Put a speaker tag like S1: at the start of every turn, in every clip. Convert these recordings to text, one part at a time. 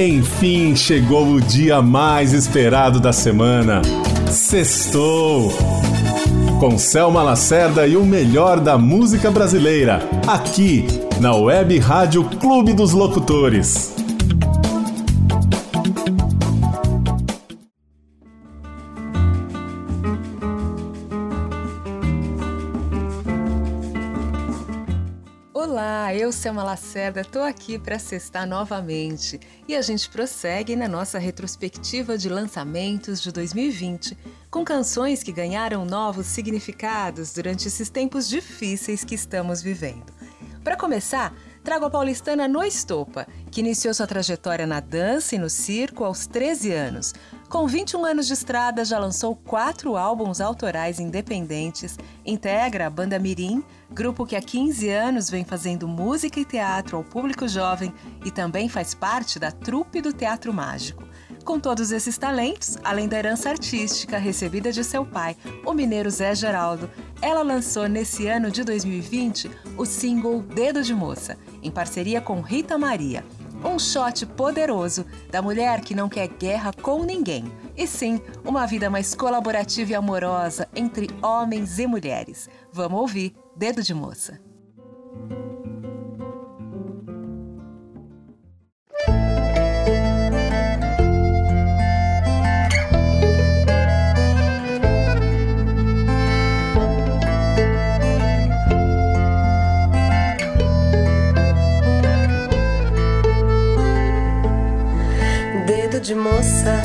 S1: Enfim, chegou o dia mais esperado da semana. Sextou! Com Selma Lacerda e o melhor da música brasileira, aqui na Web Rádio Clube dos Locutores.
S2: Selma Lacerda, estou aqui para cestar novamente e a gente prossegue na nossa retrospectiva de lançamentos de 2020 com canções que ganharam novos significados durante esses tempos difíceis que estamos vivendo. Para começar, trago a paulistana No Estopa, que iniciou sua trajetória na dança e no circo aos 13 anos. Com 21 anos de estrada, já lançou quatro álbuns autorais independentes, integra a Banda Mirim, grupo que há 15 anos vem fazendo música e teatro ao público jovem e também faz parte da trupe do Teatro Mágico. Com todos esses talentos, além da herança artística recebida de seu pai, o mineiro Zé Geraldo, ela lançou nesse ano de 2020 o single Dedo de Moça, em parceria com Rita Maria. Um shot poderoso da mulher que não quer guerra com ninguém, e sim uma vida mais colaborativa e amorosa entre homens e mulheres. Vamos ouvir Dedo de Moça.
S3: De moça,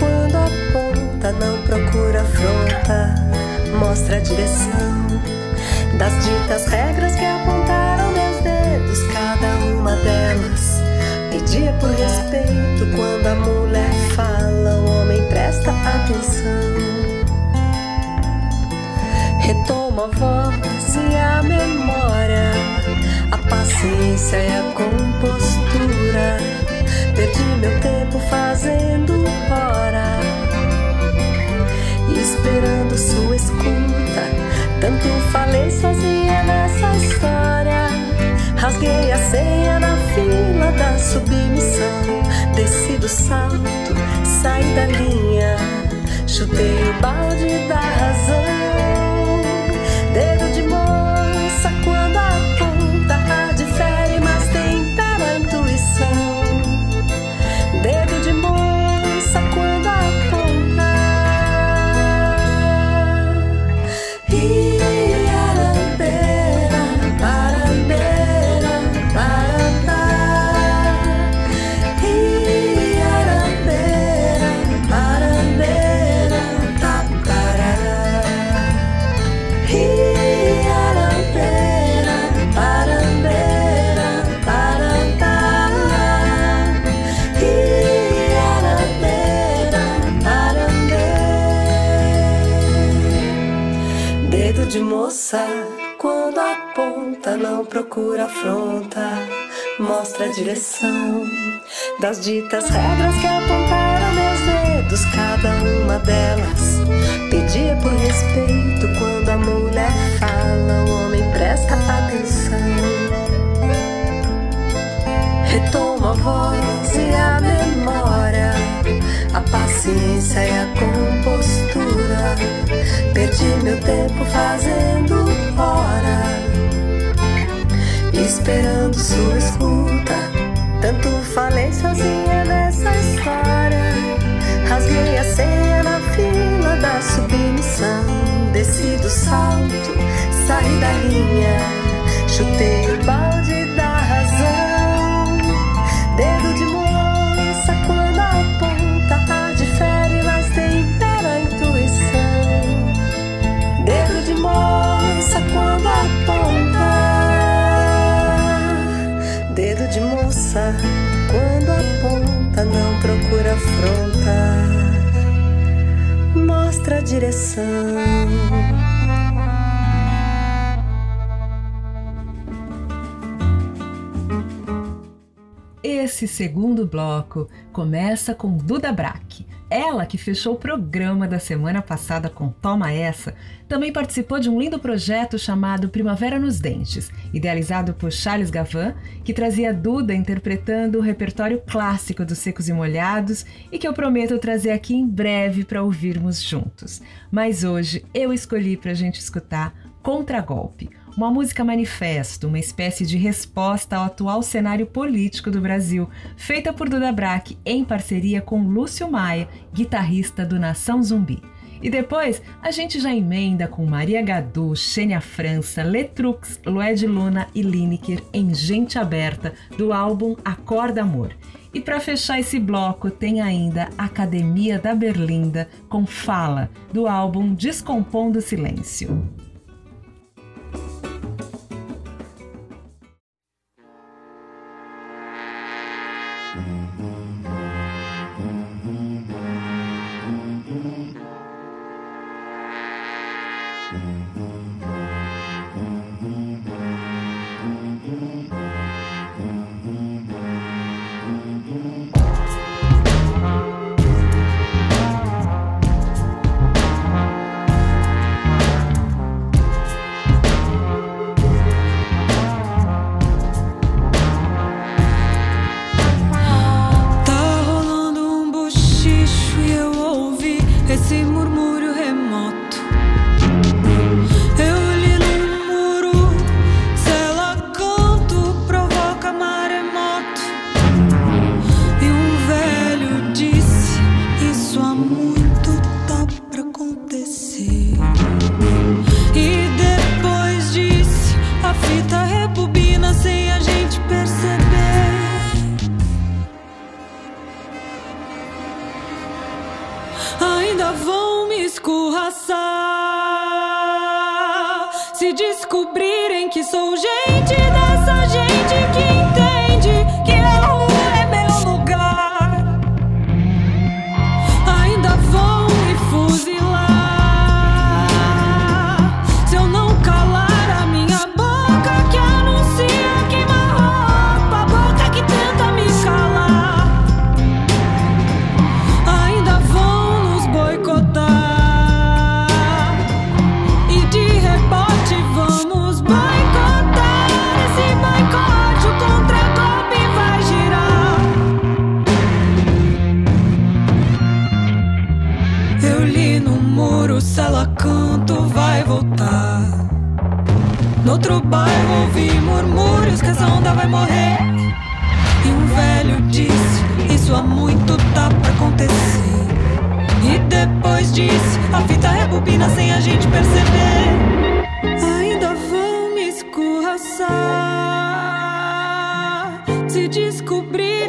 S3: quando aponta, não procura afronta, mostra a direção das ditas regras que apontaram meus dedos, cada uma delas pedia por respeito. Quando a mulher fala, o homem presta atenção. Retoma a voz e a memória, a paciência e a compostura Perdi meu tempo fazendo hora, esperando sua escuta. Tanto falei sozinha nessa história. Rasguei a senha na fila da submissão. Desci do salto, saí da linha. Chutei o balde da razão. Procura afronta, mostra a direção das ditas regras que apontaram meus dedos, cada uma delas pedia por respeito. Quando a mulher fala, o homem presta atenção. Retoma a voz e a memória, a paciência e a compostura. Perdi meu tempo fazendo esperando sua escuta. Tanto falei sozinha nessa história. Rasguei a senha na fila da submissão. Desci do salto, saí da linha, chutei o balde moça quando aponta, não procura afronta. Mostra a direção.
S2: Esse segundo bloco começa com Duda Brack.
S4: Ela, que fechou o programa da semana passada com Toma Essa, também participou de um lindo projeto chamado Primavera nos Dentes, idealizado por Charles Gavan, que trazia Duda interpretando o repertório clássico dos Secos e Molhados e que eu prometo trazer aqui em breve para ouvirmos juntos. Mas hoje eu escolhi para a gente escutar Contragolpe uma música manifesto, uma espécie de resposta ao atual cenário político do Brasil, feita por Duda Brack em parceria com Lúcio Maia, guitarrista do Nação Zumbi. E depois a gente já emenda com Maria Gadu, Xênia França, Letrux, Lued Luna e Lineker em Gente Aberta, do álbum Acorda Amor. E para fechar esse bloco tem ainda Academia da Berlinda com Fala, do álbum Descompondo Silêncio.
S5: outro
S6: bairro ouvi murmúrios que essa onda vai morrer. E um
S7: velho disse: Isso há muito tá pra acontecer. E depois disse: A fita é rebobina sem a gente perceber. Ainda vão
S8: me escorraçar se descobrir.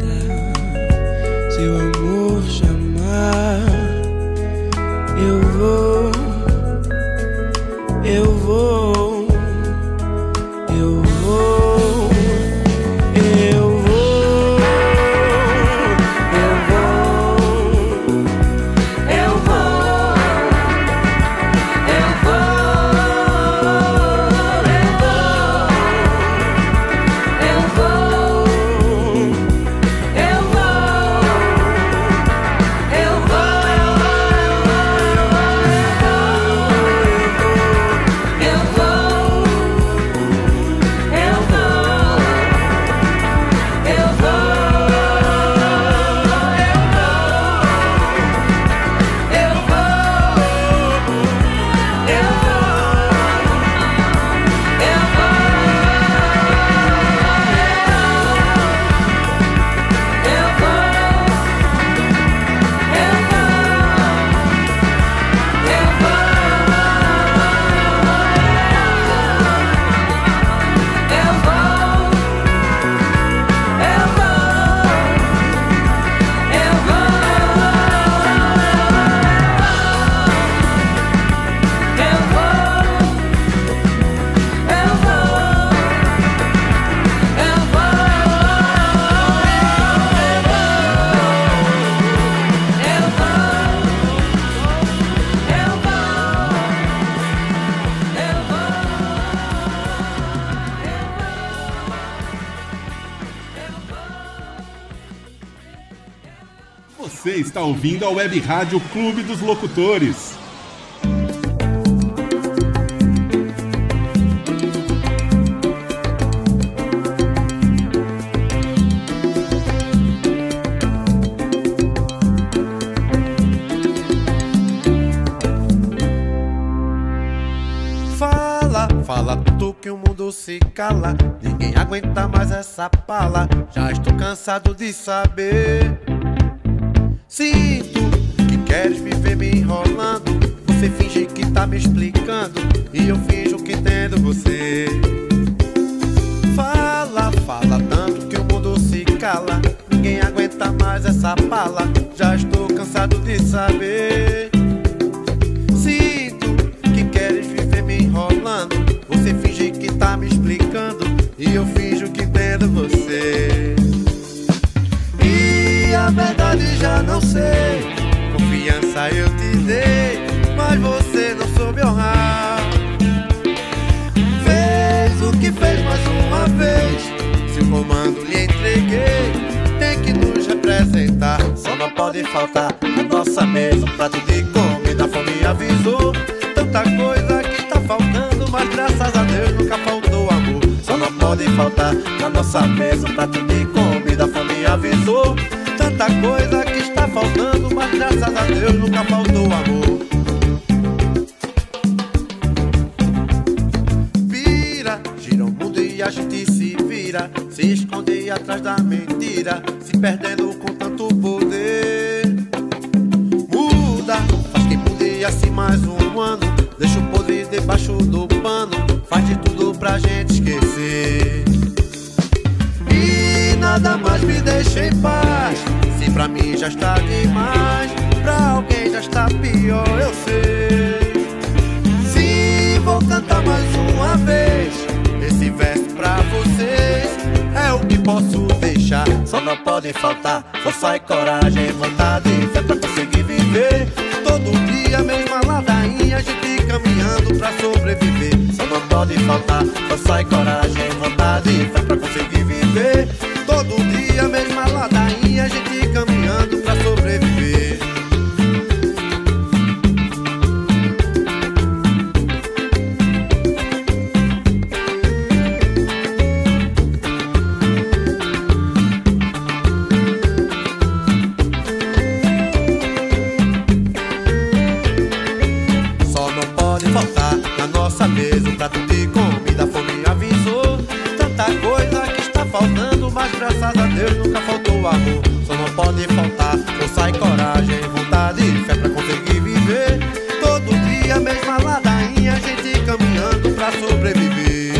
S8: Gente aberta. Se o amor chamar, eu vou, eu vou.
S9: ouvindo a Web Rádio Clube dos Locutores.
S10: Que o mundo se cala. Ninguém aguenta mais essa pala. Já estou cansado de saber. Sinto que queres me ver me enrolando. Você finge que tá me explicando. E eu finjo que entendo você. Fala, fala tanto que o mundo se cala. Ninguém aguenta mais essa pala. Já estou cansado de saber. Sinto que queres viver me enrolando. Você finge que tá me explicando. E eu finjo que entendo você. A verdade já não sei. Confiança eu te dei, mas você não soube honrar. Fez o que fez mais uma vez. Se o comando lhe entreguei, tem que nos representar. Só não pode faltar na nossa mesa um prato de comida. A fome avisou tanta coisa que está faltando, mas graças a Deus nunca faltou amor. Só não pode faltar na nossa mesa um prato de comida. A fome avisou tanta coisa que está faltando, mas graças a Deus nunca faltou amor. Vira, gira o mundo e a gente se vira, se esconde atrás da mentira, se perdendo com tanto poder. Muda, faz quem podia assim mais um ano, deixa o podre debaixo do pano, faz de tudo pra gente esquecer. E nada mais me deixa em paz. Pra mim já está demais, pra alguém já está pior, eu sei. Se vou cantar mais uma vez, esse verso pra vocês é o que posso deixar. Só não pode faltar força e coragem, vontade e fé pra conseguir viver. Todo dia, mesma ladainha, a gente caminhando pra sobreviver. Só não pode faltar força e coragem, vontade e fé pra conseguir viver. Todo dia, mesma ladainha, a gente caminhando pra sobreviver. Só não pode faltar na nossa mesa um prato de comida. Fome avisou tanta coisa que está faltando, mas graças a Deus nunca faltou amor. Pode faltar força e coragem, vontade e fé pra conseguir viver. Todo dia, mesma ladainha, a gente caminhando pra sobreviver.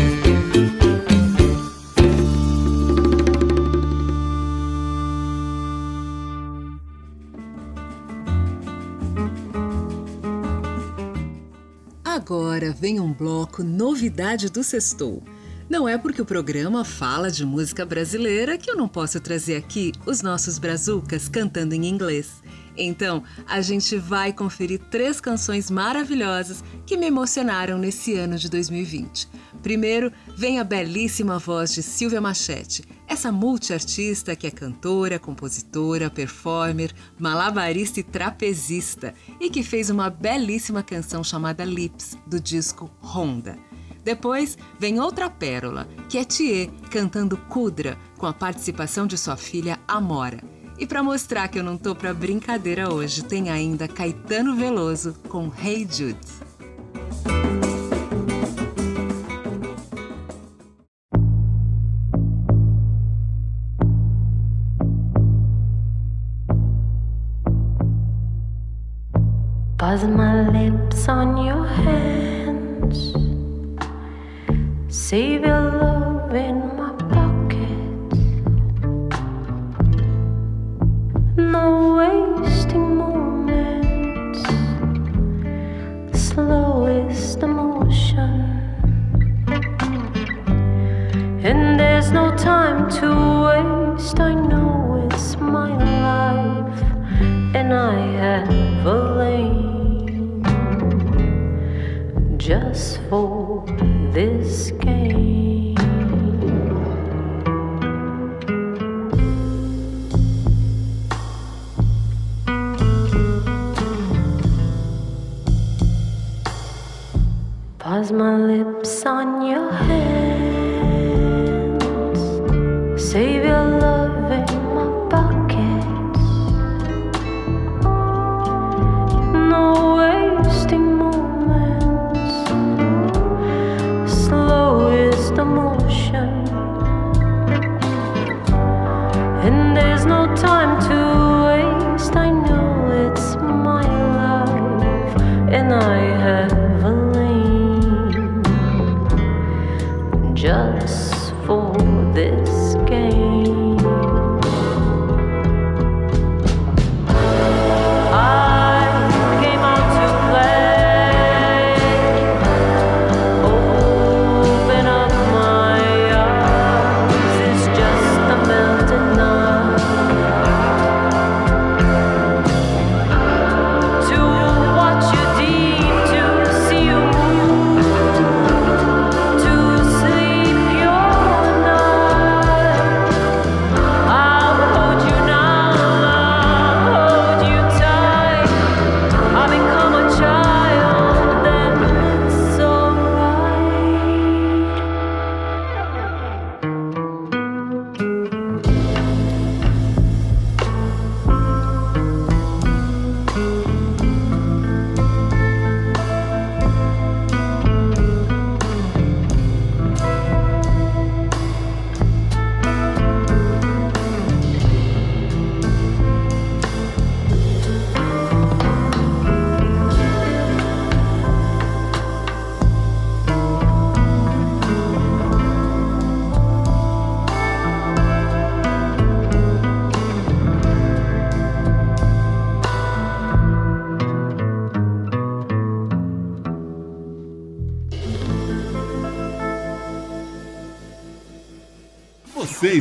S2: Agora vem um bloco novidade do Sextou. Não é porque o programa fala de música brasileira que eu não posso trazer aqui os nossos brazucas cantando em inglês. Então, a gente vai conferir três canções maravilhosas que me emocionaram nesse ano de 2020. Primeiro, vem a belíssima voz de Silvia Machete, essa multiartista que é cantora, compositora, performer, malabarista e trapezista e que fez uma belíssima canção chamada Lips, do disco Honda. Depois vem outra pérola, que é Thier cantando Kudra, com a participação de sua filha Amora. E para mostrar que eu não tô pra brincadeira hoje, tem ainda Caetano Veloso com Hey Jude.
S3: Buzz my lips on your hands.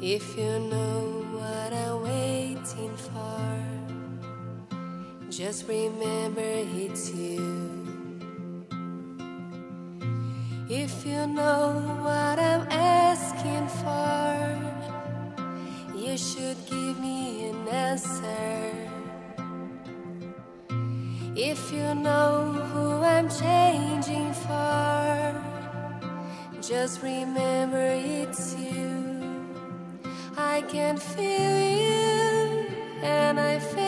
S11: If you know what I'm waiting for, just remember it's you. If you know what I'm asking for, you should give me an answer. If you know who I'm changing for, just remember it's you. I can feel you, and I think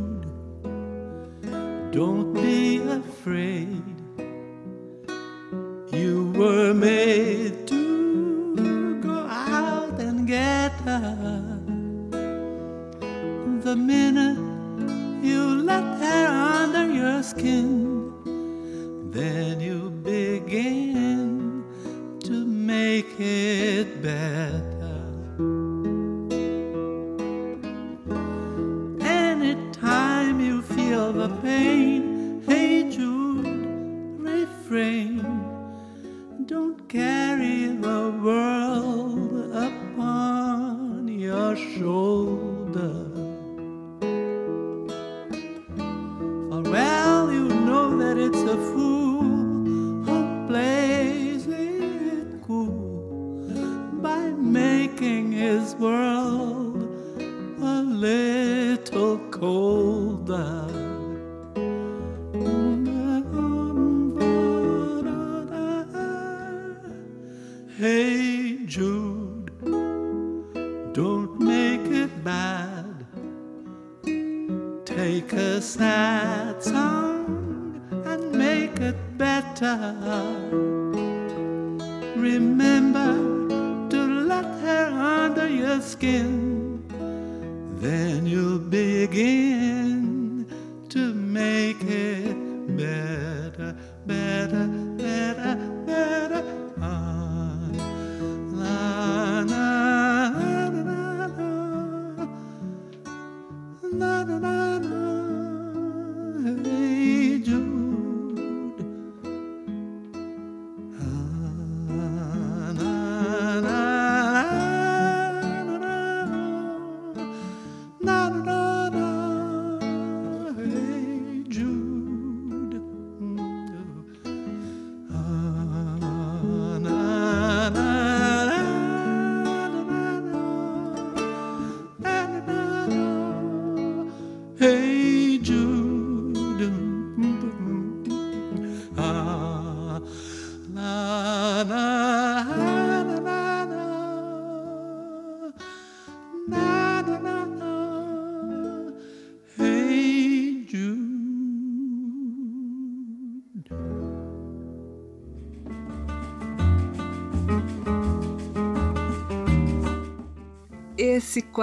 S12: don't be afraid. You were made to go out and get her. The minute you let her under your skin, then you begin to make it bad. Refrain. Don't carry Sad song and make it better. Remember to let her under your skin.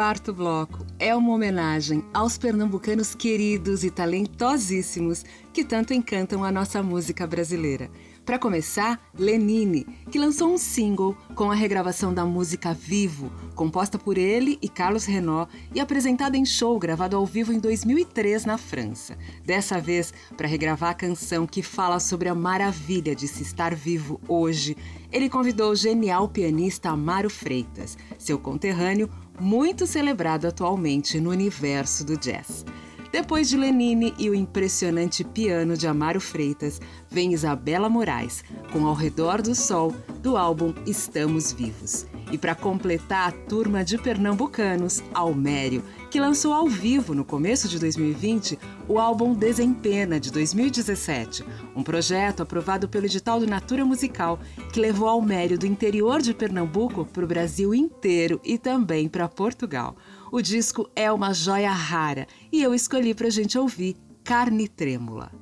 S2: Quarto bloco é uma homenagem aos pernambucanos queridos e talentosíssimos que tanto encantam a nossa música brasileira. Para começar, Lenine, que lançou um single com a regravação da música Vivo, composta por ele e Carlos Renault e apresentada em show gravado ao vivo em 2003 na França. Dessa vez, para regravar a canção que fala sobre a maravilha de se estar vivo hoje, ele convidou o genial pianista Amaro Freitas, seu conterrâneo, muito celebrado atualmente no universo do jazz. Depois de Lenine e o impressionante piano de Amaro Freitas, vem Isabela Moraes, com Ao Redor do Sol, do álbum Estamos Vivos. E para completar a turma de pernambucanos, Almério, que lançou ao vivo no começo de 2020 o álbum Desempena, de 2017, um projeto aprovado pelo edital do Natura Musical, que levou Almério do interior de Pernambuco para o Brasil inteiro e também para Portugal. O disco é uma joia rara e eu escolhi para a gente ouvir Carne Trêmula.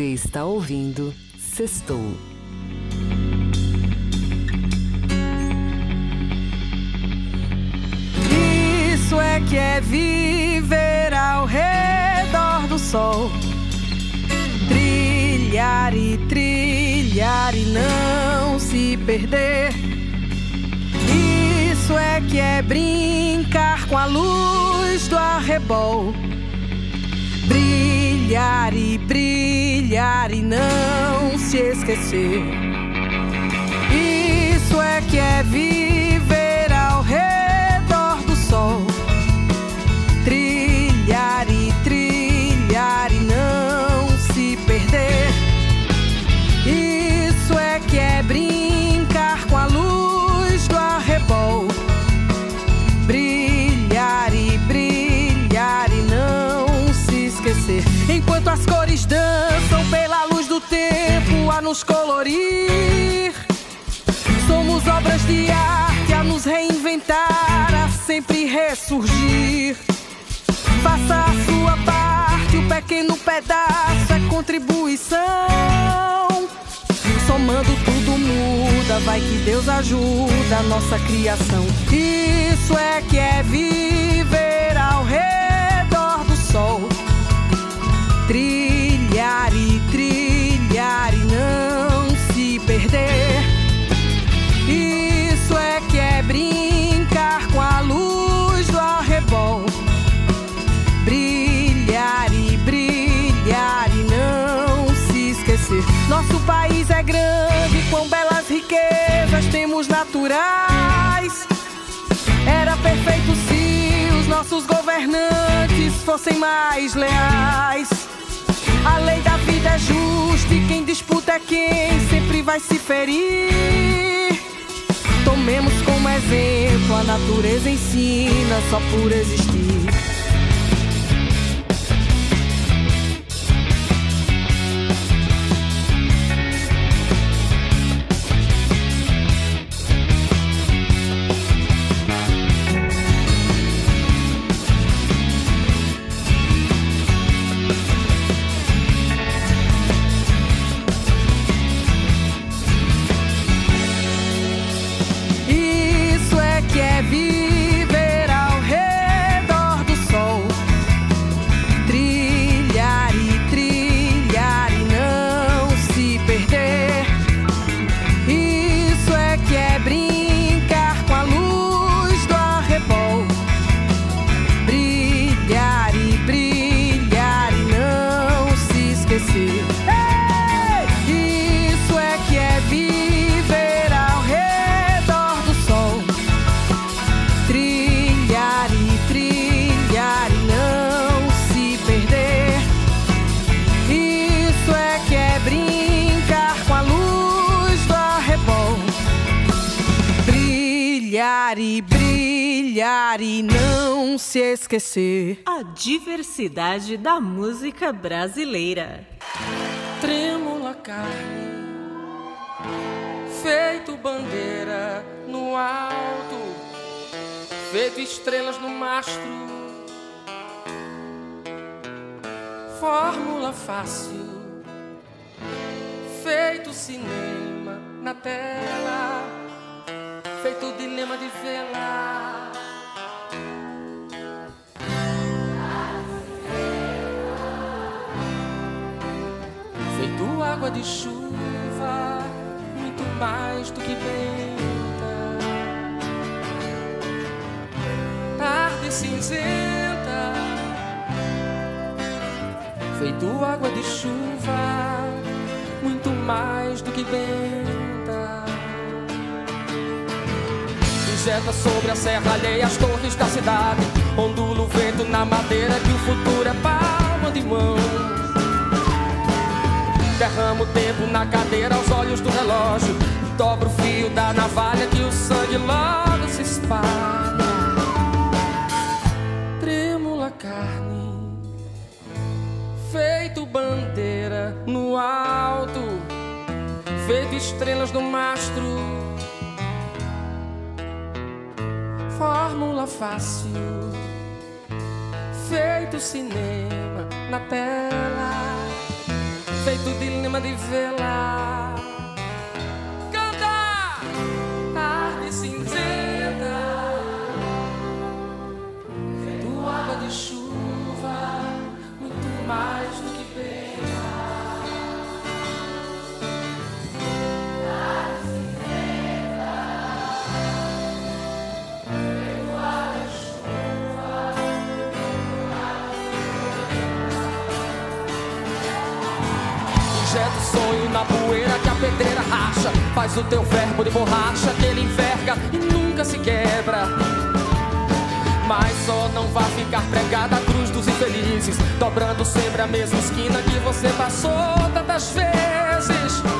S2: Você está ouvindo Sextou.
S13: Isso é que é viver ao redor do sol. Trilhar e trilhar e não se perder. Isso é que é brincar com a luz do arrebol. Brilhar e brilhar e não se esquecer. Isso é que é viver ao redor do sol. Dançam pela luz do tempo a nos colorir. Somos obras de arte a nos reinventar, a sempre ressurgir. Faça a sua parte, o pequeno pedaço é contribuição. Somando tudo muda, vai que Deus ajuda a nossa criação. Isso é que é viver ao redor do sol e trilhar e não se perder. Isso é que é brincar com a luz do arrebol. Brilhar e brilhar e não se esquecer.
S14: Nosso país é grande, quão belas riquezas temos naturais. Era perfeito se os nossos governantes fossem mais leais. A lei da vida é justa e quem disputa é quem sempre vai se ferir. Tomemos como exemplo, a natureza ensina só por existir. Esquecer.
S15: A diversidade da música brasileira.
S14: Trêmula carne, feito bandeira no alto, feito estrelas no mastro. Fórmula fácil, feito cinema na tela, feito dilema de vela. Água de chuva, muito mais do que venta. Tarde cinzenta, feito água de chuva, muito mais do que venta. Injeta sobre a serra alheia as torres da cidade, ondula o vento na madeira que o futuro é palma de mão. Derramo tempo na cadeira aos olhos do relógio. Dobro o fio da navalha que o sangue logo se espalha. Trêmula carne, feito bandeira no alto, feito estrelas no mastro. Fórmula fácil, feito cinema na tela feito dilema de vela. Pedreira racha. Faz o teu verbo de borracha que ele enverga e nunca se quebra. Mas só não vai ficar pregada a cruz dos infelizes, dobrando sempre a mesma esquina que você passou tantas vezes.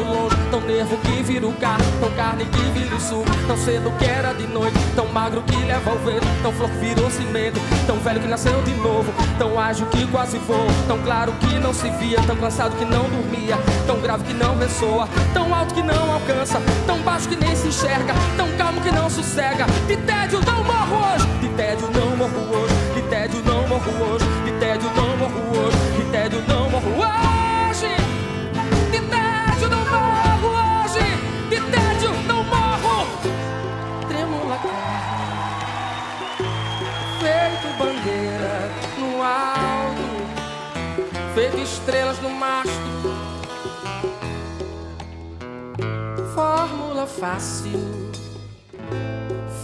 S14: Vejo longe, tão nervo que vira o carro, tão carne que vira o suco, tão cedo que era de noite, tão magro que leva o vento, tão flor que virou cimento, tão velho que nasceu de novo, tão ágil que quase voa, tão claro que não se via, tão cansado que não dormia, tão grave que não ressoa, tão alto que não alcança, tão baixo que nem se enxerga, tão calmo que não sossega. De tédio não morro hoje, de tédio não morro hoje, de tédio não morro hoje, de tédio fácil,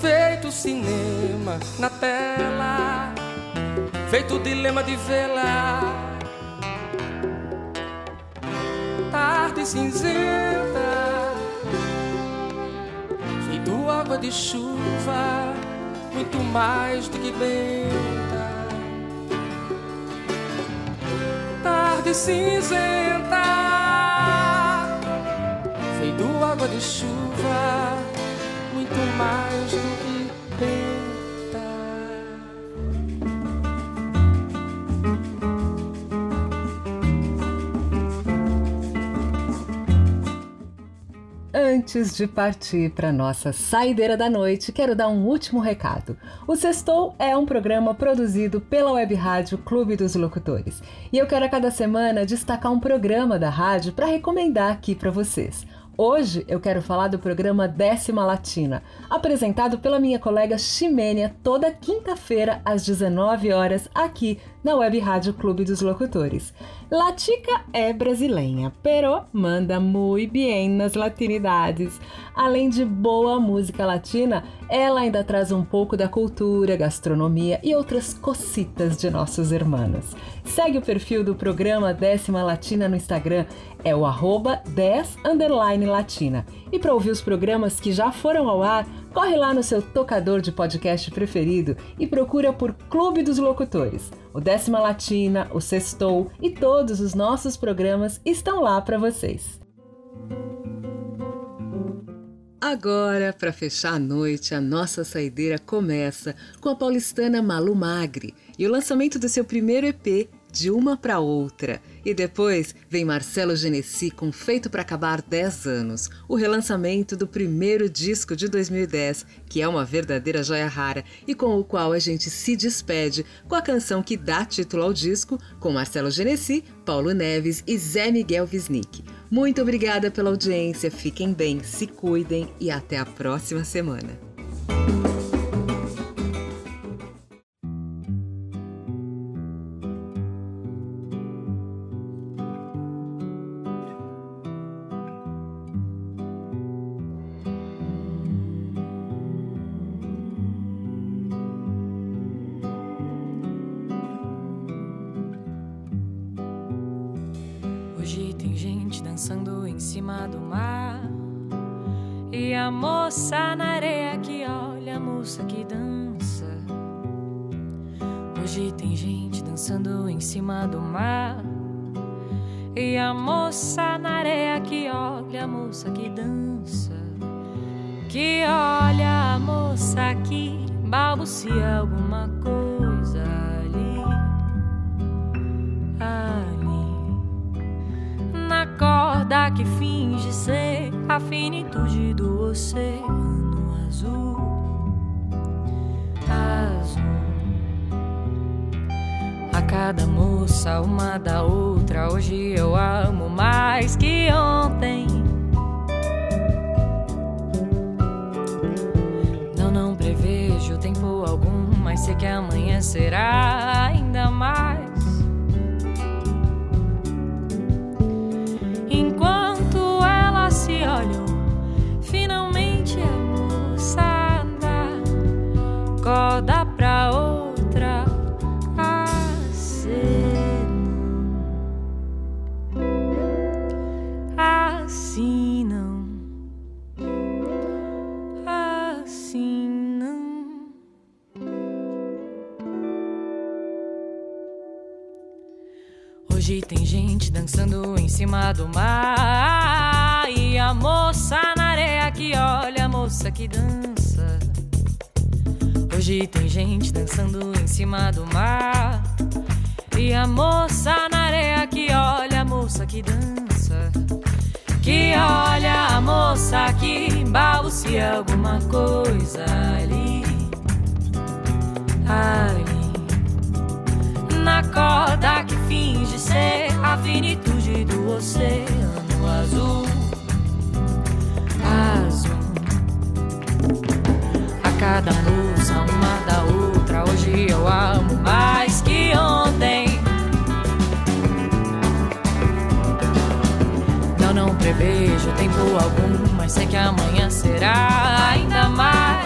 S14: feito cinema na tela, feito dilema de vela. Tarde cinzenta, feito água de chuva, muito mais do que benta. Tarde cinzenta água de chuva, muito mais do que penta.
S2: Antes de partir para nossa saideira da noite, quero dar um último recado. O Sextou é um programa produzido pela Web Rádio Clube dos Locutores. E eu quero a cada semana destacar um programa da rádio para recomendar aqui para vocês. Hoje eu quero falar do programa Décima Latina, apresentado pela minha colega Ximênia toda quinta-feira às 19 horas aqui na Web Rádio Clube dos Locutores. Latica é brasileira, pero manda muito bem nas latinidades. Além de boa música latina, ela ainda traz um pouco da cultura, gastronomia e outras cocitas de nossos irmãos. Segue o perfil do programa Décima Latina no Instagram, é o arroba 10 latina. E para ouvir os programas que já foram ao ar, corre lá no seu tocador de podcast preferido e procura por Clube dos Locutores. O Décima Latina, o Sextou e todos os nossos programas estão lá para vocês. Agora, para fechar a noite, a nossa saideira começa com a paulistana Malu Magri e o lançamento do seu primeiro EP, De Uma para Outra. E depois vem Marcelo Genesi com Feito para Acabar 10 anos, o relançamento do primeiro disco de 2010, que é uma verdadeira joia rara e com o qual a gente se despede com a canção que dá título ao disco, com Marcelo Genesi, Paulo Neves e Zé Miguel Wisnik. Muito obrigada pela audiência, fiquem bem, se cuidem e até a próxima semana.
S16: Cima do mar. E a moça na areia que olha a moça que dança. Que olha a moça que balbucia alguma coisa ali. Ali. Na corda que finge ser a finitude do oceano azul. cada moça uma da outra. Hoje eu amo mais que ontem. Não, não prevejo tempo algum, mas sei que amanhã será ainda mais. Cima do mar. E a moça na areia que olha, a moça que dança. Hoje tem gente dançando em cima do mar. E a moça na areia que olha, a moça que dança. Que olha a moça que balbucia alguma coisa ali. Ali na corda que finge ser a finitude do oceano azul. Azul. A cada musa, uma da outra, hoje eu amo mais que ontem. Não não prevejo tempo algum, mas sei que amanhã será ainda mais.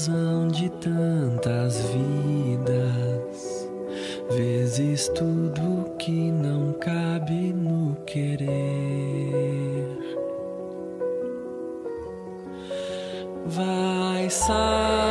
S12: razão de tantas vidas, vezes tudo que não cabe no querer. Vai
S1: sair.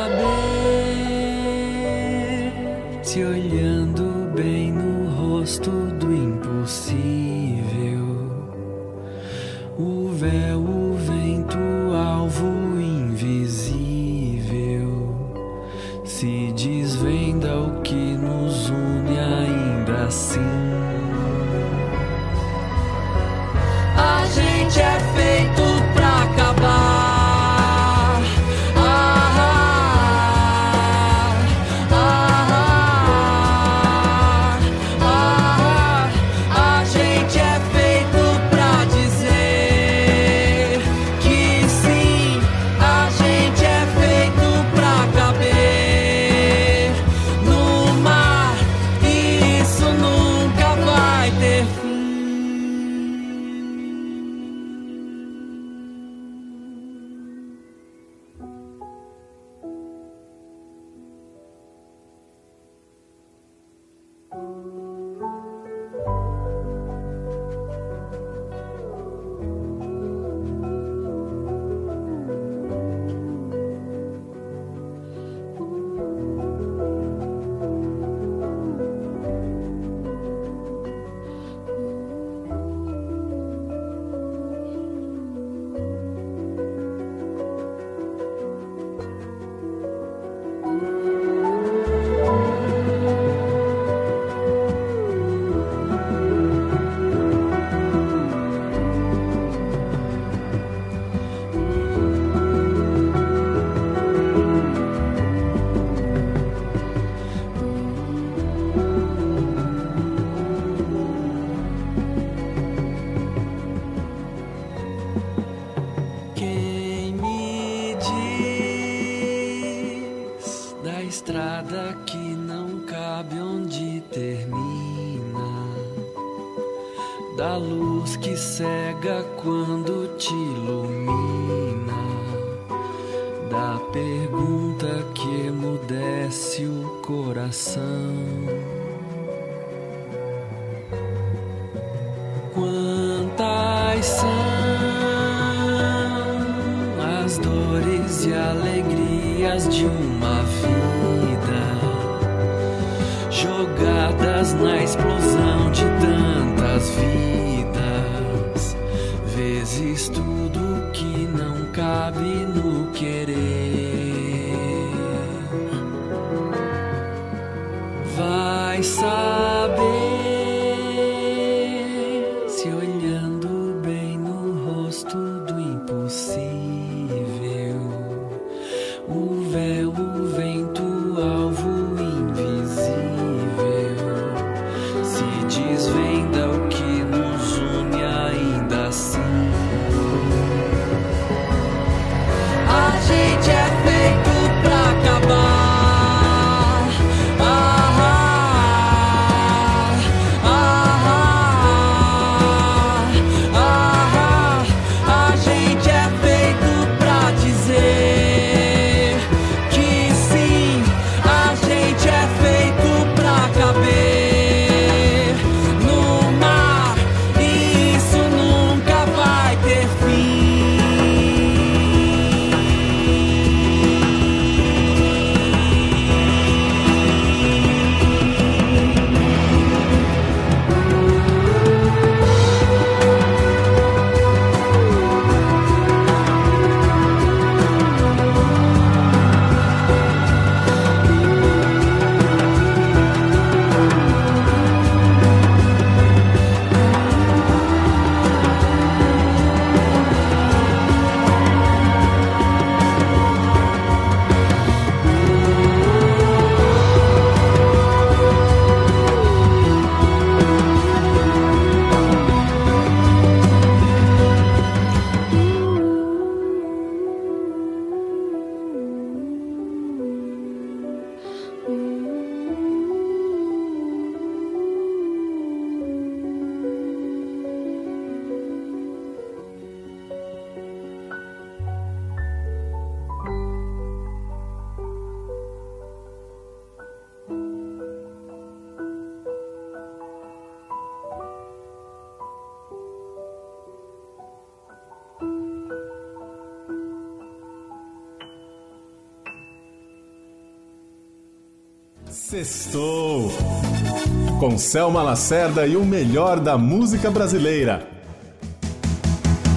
S1: Selma Lacerda e o melhor da música brasileira.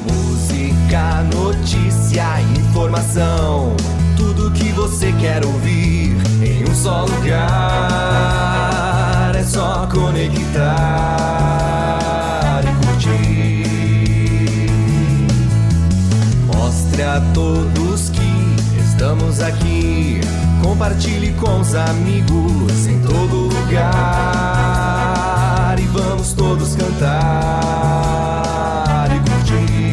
S17: Música, notícia, informação. Tudo que você quer ouvir em um só lugar. É só conectar e curtir. Mostre a todos que estamos aqui. Compartilhe com os amigos em todo lugar. E vamos todos cantar e curtir.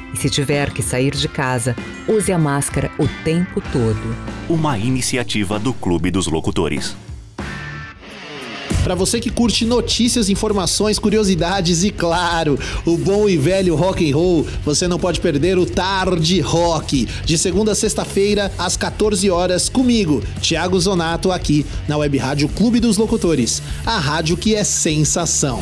S2: e, se tiver que sair de casa, use a máscara o tempo todo.
S18: Uma iniciativa do Clube dos Locutores.
S19: Para você que curte notícias, informações, curiosidades e claro, o bom e velho rock and roll, você não pode perder o Tarde Rock, de segunda a sexta-feira às 14 horas comigo, Thiago Zonato aqui na Web Rádio Clube dos Locutores, a rádio que é sensação.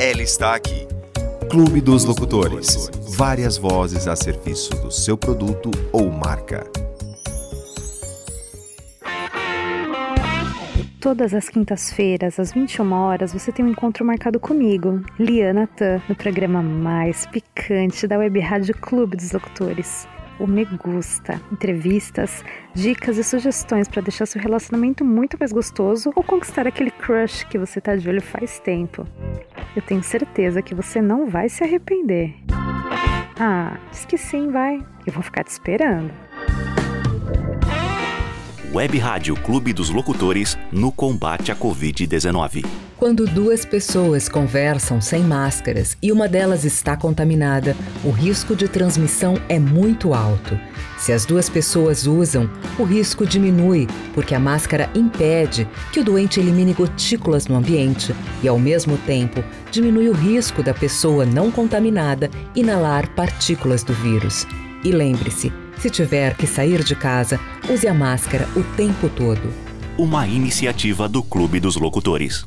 S17: Ela está aqui. Clube dos Locutores. Várias vozes a serviço do seu produto ou marca.
S20: Todas as quintas-feiras, às 21 horas, você tem um encontro marcado comigo, Liana Tan, no programa mais picante da Web Rádio Clube dos Locutores. O Me Gusta. Entrevistas, dicas e sugestões para deixar seu relacionamento muito mais gostoso ou conquistar aquele crush que você tá de olho faz tempo. Eu tenho certeza que você não vai se arrepender. Ah, diz que sim, vai. Eu vou ficar te esperando.
S18: Web Rádio Clube dos Locutores no combate à Covid-19.
S2: Quando duas pessoas conversam sem máscaras e uma delas está contaminada, o risco de transmissão é muito alto. Se as duas pessoas usam, o risco diminui, porque a máscara impede que o doente elimine gotículas no ambiente e, ao mesmo tempo, diminui o risco da pessoa não contaminada inalar partículas do vírus. E lembre-se, se tiver que sair de casa, use a máscara o tempo todo.
S18: Uma iniciativa do Clube dos Locutores.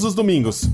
S9: todos os domingos.